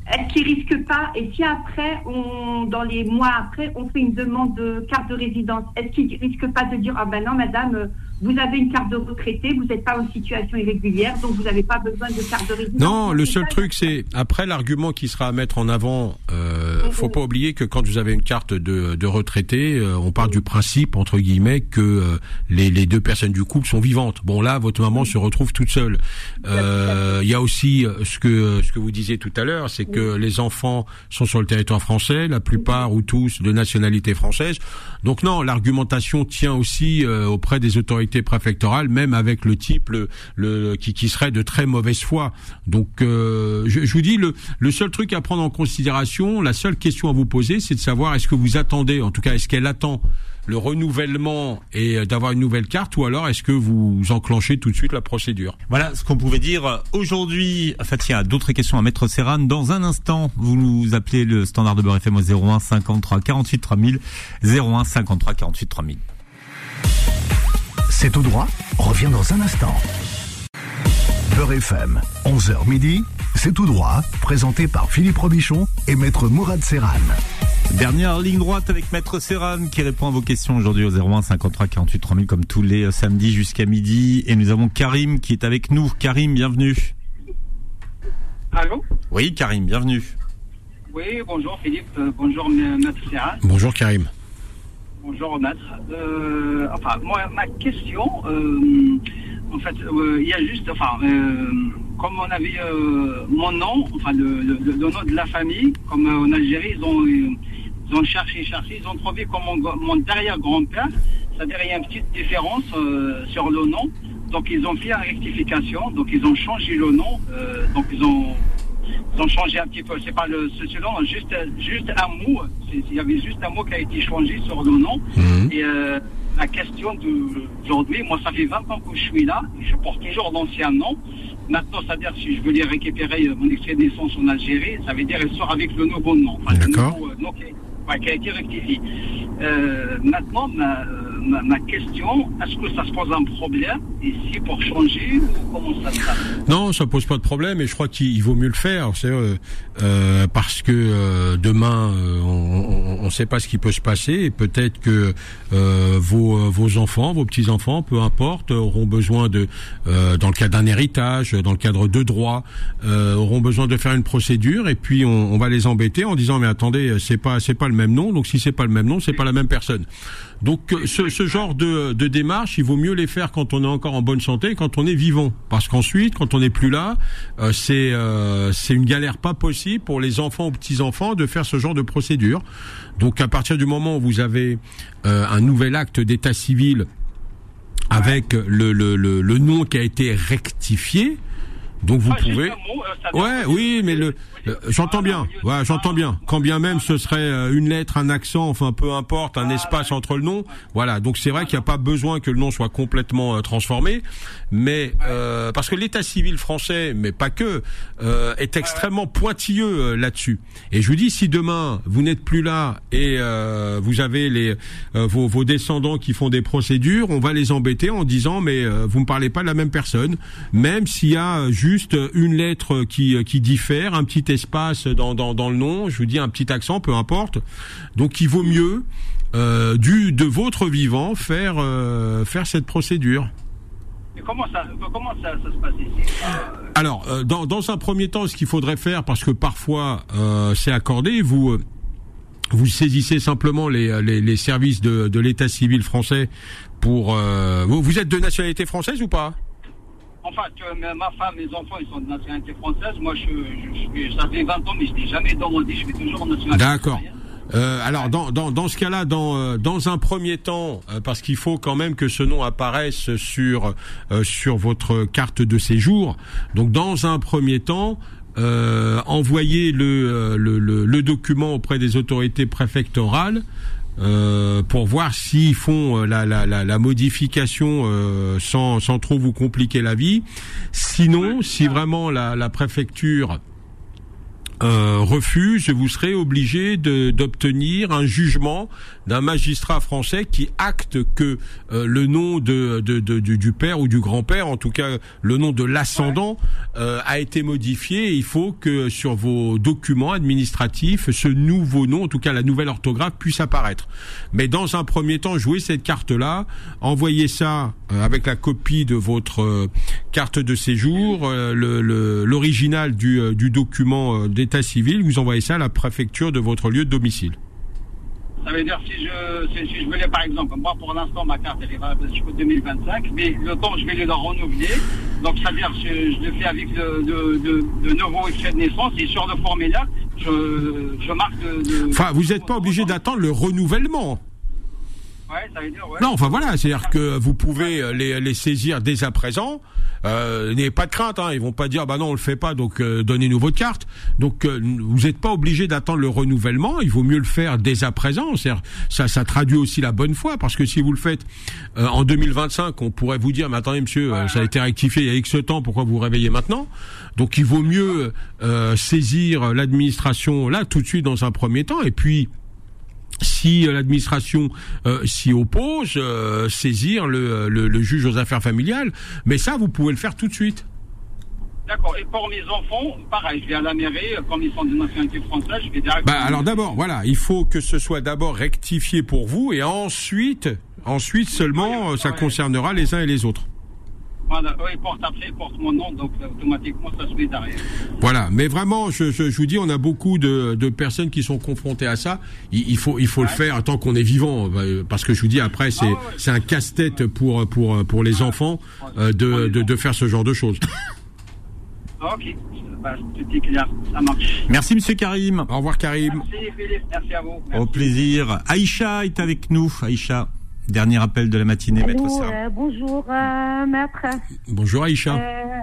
est-ce qu'il risque pas, et si après, on, dans les mois après, on fait une demande de carte de résidence, est-ce qu'il risque pas de dire, ah ben non madame, euh, vous avez une carte de retraité, vous n'êtes pas en situation irrégulière, donc vous n'avez pas besoin de carte de résidence Non, le seul truc, c'est après l'argument qui sera à mettre en avant, euh, faut pas oublier que quand vous avez une carte de, de retraité, euh, on part du principe entre guillemets que euh, les, les, deux personnes du couple sont vivantes. Bon là, votre maman se retrouve toute seule. Il y a aussi ce que ce que vous disiez tout à l'heure, c'est que les enfants sont sur le territoire français, la plupart ou tous de nationalité française. Donc non, l'argumentation tient aussi auprès des autorités préfectorales, même avec le type le, le qui, qui serait de très mauvaise foi. Donc je, je vous dis le, le seul truc à prendre en considération, la seule question à vous poser, c'est de savoir est-ce que vous attendez, en tout cas, est-ce qu'elle attend le renouvellement et euh, d'avoir une nouvelle carte ou alors est-ce que vous enclenchez tout de suite la procédure? Voilà ce qu'on pouvait dire aujourd'hui. Enfin, il y a d'autres questions à mettre Serran. Dans un instant, vous nous appelez le standard de Beurre FM au 01 53 48 3000. 01 53 48 3000. C'est tout droit. Reviens dans un instant. Beurre FM, 11h midi, c'est tout droit, présenté par Philippe Robichon et Maître Mourad Serran. Dernière ligne droite avec Maître Serran qui répond à vos questions aujourd'hui au 01 53 48 3000 comme tous les euh, samedis jusqu'à midi. Et nous avons Karim qui est avec nous. Karim, bienvenue. Allô? Oui, Karim, bienvenue. Oui, bonjour Philippe, euh, bonjour Maître Serran. Bonjour Karim. Bonjour Maître. Euh, enfin, moi, ma question, en fait, il y a juste, enfin, comme on avait euh, mon nom, enfin le, nom de la famille, comme euh, en Algérie, ils ont, ils ont cherché, cherché, ils ont trouvé comme mon, derrière-grand-père, c'est-à-dire il y a une petite différence euh, sur le nom. Donc ils ont fait une rectification, donc ils ont changé le nom, donc ils ont, ont changé un petit peu. C'est pas le ce, nom, juste, juste un mot. Il y avait juste un mot qui a été changé sur le nom. Mhm. Et la question d'aujourd'hui, moi ça fait 20 ans que je suis là, je porte toujours l'ancien nom. Maintenant, ça veut dire si je veux les récupérer euh, mon extrait de naissance en Algérie, ça veut dire qu'elle sort avec le nouveau nom. D'accord. Euh, qui, a été rectifié. Euh, maintenant, ma, ma, question, est-ce que ça se pose un problème ici pour changer ou comment ça se passe Non, ça pose pas de problème et je crois qu'il vaut mieux le faire, euh, euh, parce que demain on ne sait pas ce qui peut se passer et peut-être que vos vos enfants, vos petits enfants, peu importe, auront besoin de dans le cadre d'un héritage, dans le cadre de droits, auront besoin de faire une procédure et puis on, va les embêter en disant mais attendez c'est pas pas le même nom. Donc si c'est pas le même nom c'est pas la même personne. Donc ce, ce genre de, de, démarche, il vaut mieux les faire quand on est encore en bonne santé, quand on est vivant, parce qu'ensuite, quand on n'est plus là, euh, c'est euh, c'est une galère pas possible pour les enfants ou petits enfants de faire ce genre de procédure. Donc à partir du moment où vous avez euh, un nouvel acte d'état civil avec le, le, le, le nom qui a été rectifié, donc vous ah, pouvez. ouais, oui, mais le euh, j'entends bien. Ouais, j'entends bien. Quand bien même ce serait euh, une lettre, un accent, enfin peu importe, un espace entre le nom. Voilà. Donc c'est vrai qu'il n'y a pas besoin que le nom soit complètement euh, transformé, mais parce que l'état civil français, mais pas que, est extrêmement pointilleux là-dessus. Et je vous dis, si demain vous n'êtes plus là et vous avez les vos, vos, descendants qui font des procédures, on va les embêter en disant mais vous me parlez pas de la même personne, même s'il y a juste une lettre qui qui diffère, un petit espace dans, dans, le nom, je vous dis un petit accent, peu importe. Donc il vaut mieux, euh, du de votre vivant, faire, euh, faire cette procédure. comment ça, comment ça, se passe ici? Alors, euh, dans, dans un premier temps, ce qu'il faudrait faire, parce que parfois c'est accordé, vous vous saisissez simplement les, les, services de, de l'état civil français pour... vous, vous êtes de nationalité française ou pas? Enfin, ma femme, mes enfants, ils sont de nationalité française. Moi, je, je, ça fait 20 ans, mais je n'ai jamais demandé. Je suis toujours en nationalité D'accord. Euh, alors dans, dans, dans ce cas-là, dans, euh, dans un premier temps, euh, parce qu'il faut quand même que ce nom apparaisse sur euh, sur votre carte de séjour. Donc dans un premier temps, envoyez le, le, le, le, document auprès des autorités préfectorales euh, pour voir s'ils font euh, la, la, la, la modification euh, sans, sans trop vous compliquer la vie. Sinon, si vraiment la, la préfecture euh, refuse, vous serez obligé d'obtenir un jugement d'un magistrat français qui acte que euh, le nom de, de, de, du père ou du grand-père, en tout cas le nom de l'ascendant, euh, a été modifié. il faut que sur vos documents administratifs, ce nouveau nom, en tout cas la nouvelle orthographe, puisse apparaître. Mais dans un premier temps, jouez cette carte-là, envoyez ça avec la copie de votre carte de séjour, l'original du, du document d'état civil, vous envoyez ça à la préfecture de votre lieu de domicile. Ça veut dire si je, si, je voulais par exemple, moi pour l'instant ma carte elle est valable jusqu'au 2025, mais le temps je vais le renouveler. Donc c'est-à-dire je, je le fais avec de, de nouveaux extraits de naissance et sur le formulaire je, je marque de, de- Enfin, vous n'êtes pas obligé d'attendre le renouvellement. Non, enfin voilà, c'est-à-dire que vous pouvez euh, les, les saisir dès à présent. Euh, N'ayez pas de crainte, hein, ils vont pas dire bah non on le fait pas, donc euh, donnez-nous votre carte. Donc euh, vous n'êtes pas obligé d'attendre le renouvellement, il vaut mieux le faire dès à présent. Ça, ça traduit aussi la bonne foi, parce que si vous le faites euh, en 2025, on pourrait vous dire mais attendez monsieur, euh, ça a été rectifié il y a X temps, pourquoi vous vous réveillez maintenant? Donc il vaut mieux euh, saisir l'administration là tout de suite dans un premier temps, et puis si euh, l'administration euh, s'y oppose, euh, saisir le, le, le juge aux affaires familiales. Mais ça, vous pouvez le faire tout de suite. D'accord. Et pour mes enfants, pareil, je vais à la mairie, euh, comme ils sont de nationalité française, je vais directement. Bah, alors d'abord, voilà, il faut que ce soit d'abord rectifié pour vous et ensuite, ensuite seulement, euh, ça concernera les uns et les autres. Voilà, oui, porte après, porte mon nom, donc automatiquement ça se fait derrière. Voilà, mais vraiment, je, je, je vous dis, on a beaucoup de, de personnes qui sont confrontées à ça. Il, il faut, il faut le faire tant qu'on est vivant, bah, parce que je vous dis après, c'est, c'est un casse-tête pour pour pour les enfants euh, de, de de faire ce genre de choses. Ok, bah, tout est clair, ça marche. Merci Monsieur Karim. Au revoir Karim. Merci Philippe, merci à vous. Merci. Au plaisir. Aïcha est avec nous. Aïcha, dernier appel de la matinée, maître euh, bonjour, euh, maître. Bonjour Aïcha. Euh,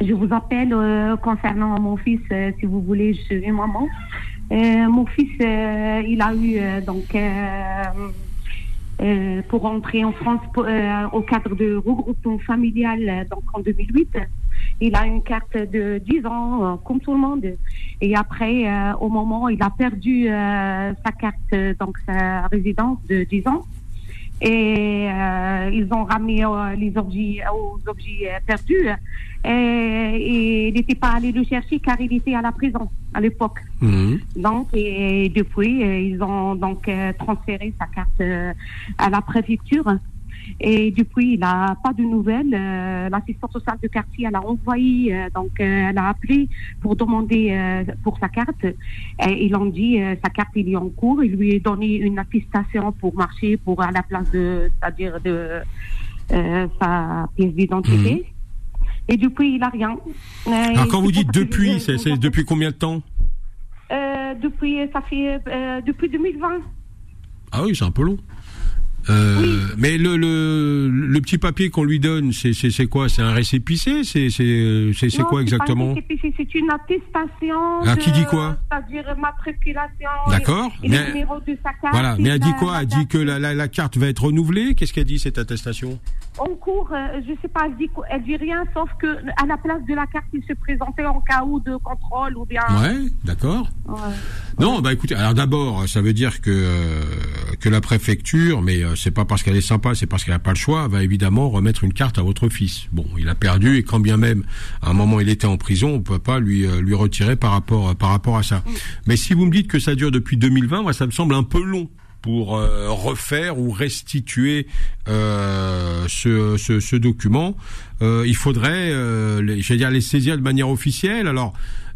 je vous appelle euh, concernant mon fils, euh, si vous voulez, je suis maman. Euh, mon fils, euh, il a eu euh, donc euh, euh, pour entrer en France pour- euh, au cadre de regroupement familial, donc en 2008. Il a une carte de 10 ans, euh, comme tout le monde. Et après, euh, au moment, il a perdu euh, sa carte, euh, donc sa résidence de 10 ans. Et euh, ils ont ramené euh, les objets aux objets perdus. Et, et il n'était pas allé le chercher car il était à la prison à l'époque. Mhm. Donc, et depuis, euh, ils ont donc euh, transféré sa carte à la préfecture. Et depuis, il n'a pas de nouvelles. Euh, L'assistante sociale de quartier, elle a envoyé, euh, donc euh, elle a appelé pour demander euh, pour sa carte. Et ils ont dit sa carte il est en cours. Il lui a donné une attestation pour marcher, pour à la place de, c'est-à-dire de sa pièce d'identité. Et depuis, il n'a rien. Alors quand vous dites depuis, c'est depuis combien de temps? Depuis, ça fait depuis 2020. Ah oui, c'est un peu long. Euh, Oui. Mais le, le, le petit papier qu'on lui donne, c'est quoi? C'est un récépissé? C'est c'est quoi exactement? C'est une attestation. Ah, qui dit quoi? C'est-à-dire matriculation. D'accord, mais- numéro de sa carte. Voilà, mais elle dit quoi? Elle dit que la, la, la carte va être renouvelée? Qu'est-ce qu'elle dit cette attestation? En cours, euh, je sais pas, elle dit, elle dit rien, sauf que à la place de la carte, il se présentait en cas où de contrôle ou bien. Ouais, d'accord. Ouais. Non, bah écoutez, alors d'abord, ça veut dire que euh, que la préfecture, mais euh, c'est pas parce qu'elle est sympa, c'est parce qu'elle n'a pas le choix, va évidemment remettre une carte à votre fils. Bon, il a perdu et quand bien même à un moment il était en prison, on peut pas lui euh, lui retirer par rapport par rapport à ça. Mais si vous me dites que ça dure depuis 2020, moi ça me semble un peu long pour euh, refaire ou restituer ce, ce, ce document. Euh, il faudrait, euh, j'allais dire, les saisir de manière officielle. Alors,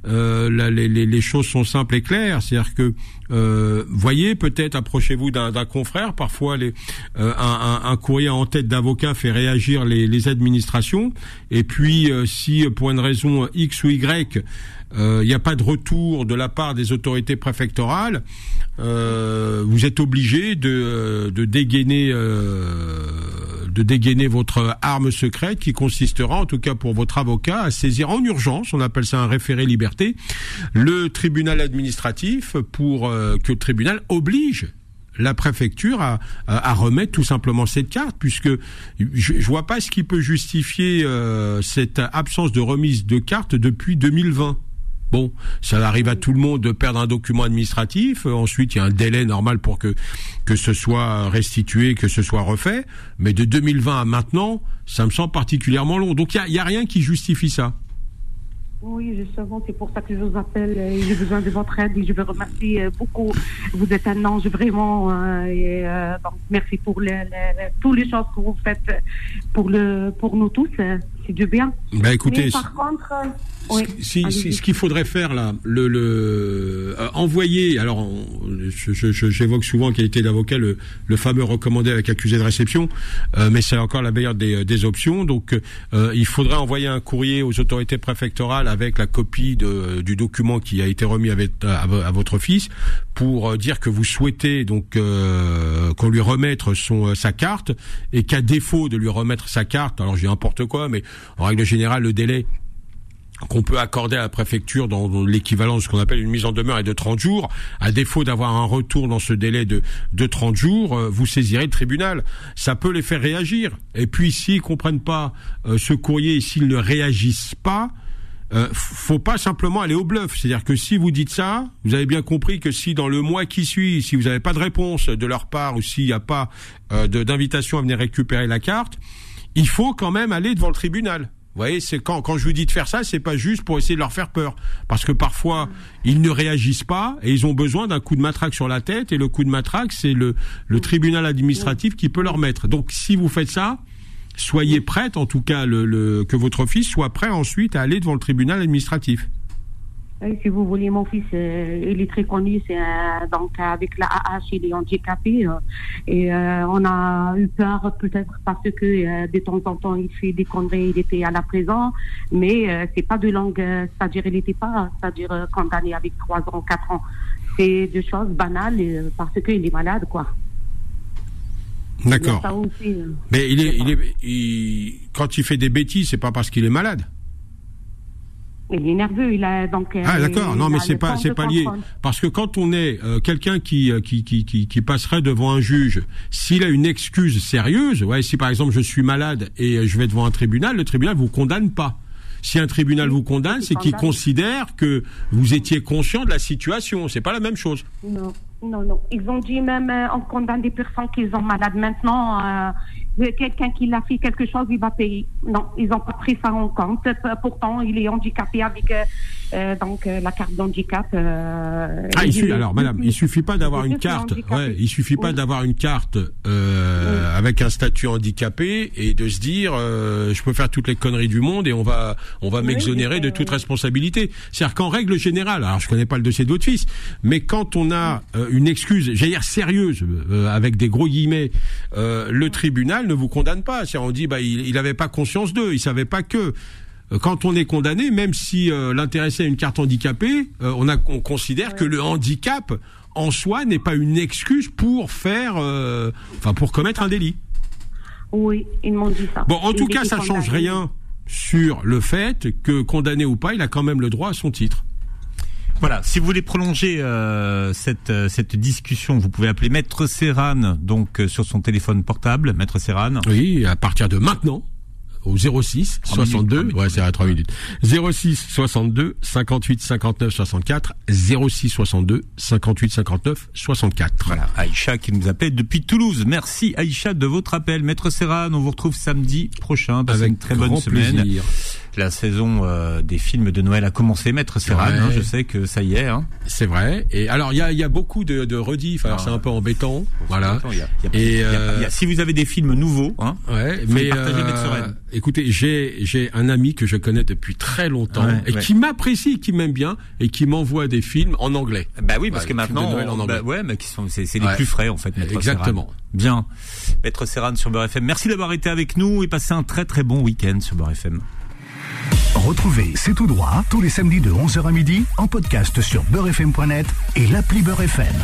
euh, là, les, les, choses sont simples et claires. C'est-à-dire que, euh, voyez, peut-être approchez-vous d'un confrère. Parfois, les, euh, un, un, un courrier en tête d'avocat fait réagir les, les administrations. Et puis, euh, si pour une raison X ou Y, il n'y a pas de retour de la part des autorités préfectorales, euh, vous êtes obligé de, de dégainer euh, de dégainer votre arme secrète qui consistera, en tout cas pour votre avocat, à saisir en urgence, on appelle ça un référé liberté, le tribunal administratif pour euh, que le tribunal oblige la préfecture à, remettre tout simplement cette carte, puisque je, je vois pas ce qui peut justifier euh, cette absence de remise de carte depuis 2020. Bon, ça arrive à tout le monde de perdre un document administratif. Euh, ensuite, il y a un délai normal pour que que ce soit restitué, que ce soit refait. Mais de 2020 à maintenant, ça me semble particulièrement long. Donc, il y a, y a, rien qui justifie ça. Oui, justement, c'est pour ça que je vous appelle. et J'ai besoin de votre aide et je vous remercie euh, beaucoup. Vous êtes un ange vraiment. Euh, et, euh, donc, merci pour les, toutes les choses que vous faites pour le pour nous tous. C'est du bien. Ben écoutez, Mais par contre, Oui, si- allez-y. si- ce qu'il faudrait faire là, le, le euh, envoyer. Alors, j'évoque souvent en qualité d'avocat le, le fameux recommandé avec accusé de réception, euh, mais c'est encore la meilleure des, des options. Donc, euh, il faudrait envoyer un courrier aux autorités préfectorales avec la copie de, du document qui a été remis avec, à, vo- à votre fils pour euh, dire que vous souhaitez donc euh, qu'on lui remette son euh, sa carte et qu'à défaut de lui remettre sa carte, alors j'ai n'importe quoi, mais en règle générale le délai qu'on peut accorder à la préfecture dans, l'équivalent de ce qu'on appelle une mise en demeure est de 30 jours. À défaut d'avoir un retour dans ce délai de, de 30 jours, euh, vous saisirez le tribunal. Ça peut les faire réagir. Et puis s'ils comprennent pas euh, ce courrier et s'ils ne réagissent pas, euh, faut pas simplement aller au bluff. C'est-à-dire que si vous dites ça, vous avez bien compris que si dans le mois qui suit, si vous n'avez pas de réponse de leur part ou s'il n'y a pas euh, d'invitation à venir récupérer la carte, il faut quand même aller devant le tribunal. Vous voyez, c'est quand, quand je vous dis de faire ça, c'est pas juste pour essayer de leur faire peur. Parce que parfois, ils ne réagissent pas et ils ont besoin d'un coup de matraque sur la tête et le coup de matraque, c'est le, tribunal administratif qui peut leur mettre. Donc, si vous faites ça, soyez prête, en tout cas, le- que votre fils soit prêt ensuite à aller devant le tribunal administratif. Oui, si vous voulez, mon fils, euh, il est très connu, c'est euh, donc avec la AH, il est handicapé. euh, et euh, on a eu peur peut-être parce que euh, de temps en temps il fait des conneries, il était à la prison, mais euh, c'est pas de longue, euh, c'est-à-dire il n'était pas, c'est-à-dire euh, condamné avec trois ans, quatre ans. C'est des choses banales euh, parce qu'il est malade, quoi. D'accord. euh. Mais il est, il est, il- quand il fait des bêtises, c'est pas parce qu'il est malade. Il est nerveux, il a donc. euh, Ah d'accord, non mais c'est pas c'est pas lié parce que quand on est euh, quelqu'un qui, euh, qui qui qui qui passerait devant un juge, s'il a une excuse sérieuse, ouais, si par exemple je suis malade et euh, je vais devant un tribunal, le tribunal vous condamne pas. Si un tribunal vous condamne, c'est qu'il considère que vous étiez conscient de la situation. C'est pas la même chose. Non, non, non. Ils ont dit même, euh, on condamne des personnes qui sont malades. Maintenant, euh, quelqu'un qui l'a fait quelque chose, il va payer. Non, ils n'ont pas pris ça en compte. Pourtant, il est handicapé avec euh, euh, donc euh, la carte d'handicap. euh, Ah, il suffit, alors, madame, il suffit pas d'avoir une carte. Ouais, il suffit pas Oui. d'avoir une carte euh, avec un statut handicapé et de se dire, euh, je peux faire toutes les conneries du monde et on va, on va Oui, m'exonérer de euh, toute responsabilité. C'est-à-dire qu'en règle générale, alors je connais pas le dossier de votre fils, mais quand on a euh, une excuse, j'allais dire sérieuse, euh, avec des gros guillemets, euh, le tribunal ne vous condamne pas. C'est-à-dire, on dit, bah, il, il avait pas conscience d'eux, il savait pas que euh, quand on est condamné, même si euh, l'intéressé a une carte handicapée, euh, on, a, on considère que le handicap en soi n'est pas une excuse pour faire, euh, enfin pour commettre un délit. Oui, ils m'ont dit ça. Bon, en tout cas, ça change rien sur le fait que condamné ou pas, il a quand même le droit à son titre. Voilà, si vous voulez prolonger euh, cette euh, cette discussion, vous pouvez appeler Maître Serran donc euh, sur son téléphone portable, Maître Serran. Oui, à partir de maintenant. Au 06 Trois minutes, 62 trois minutes. ouais c'est à 3 minutes 06 62 58 59 64 06 62 58 59 64 Voilà, Aïcha qui nous appelle depuis Toulouse. Merci Aïcha de votre appel. Maître Serran, on vous retrouve samedi prochain. Passez avec une très bonne semaine. La saison euh, des films de Noël a commencé, Maître Serran. Ouais. hein, je sais que ça y est. Hein. C'est vrai. Et alors il y a, il y a beaucoup de, de rediff. Alors Ah, c'est un peu embêtant. Voilà. Attends, il y a- il y a- Et, euh, si vous avez des films nouveaux, hein, Ouais, mais euh, Maître Sereine. écoutez, j'ai j'ai un ami que je connais depuis très longtemps Ouais, et qui m'apprécie, qui m'aime bien et qui m'envoie des films en anglais. Bah oui, parce que maintenant, on- bah ouais, mais qui sont, c'est, les plus frais en fait. Maître Exactement. Serran. Bien, Maître Serran sur Beurre FM. Merci d'avoir été avec nous et passez un très très bon week-end sur Beurre FM. Retrouvez C'est tout droit tous les samedis de 11h à midi en podcast sur beurrefm.net et l'appli Beurre FM.